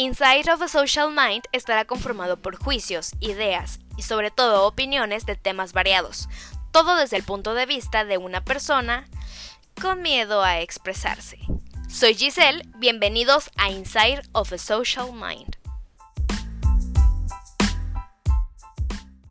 Inside of a Social Mind estará conformado por juicios, ideas y sobre todo opiniones de temas variados, todo desde el punto de vista de una persona con miedo a expresarse. Soy Giselle, bienvenidos a Inside of a Social Mind.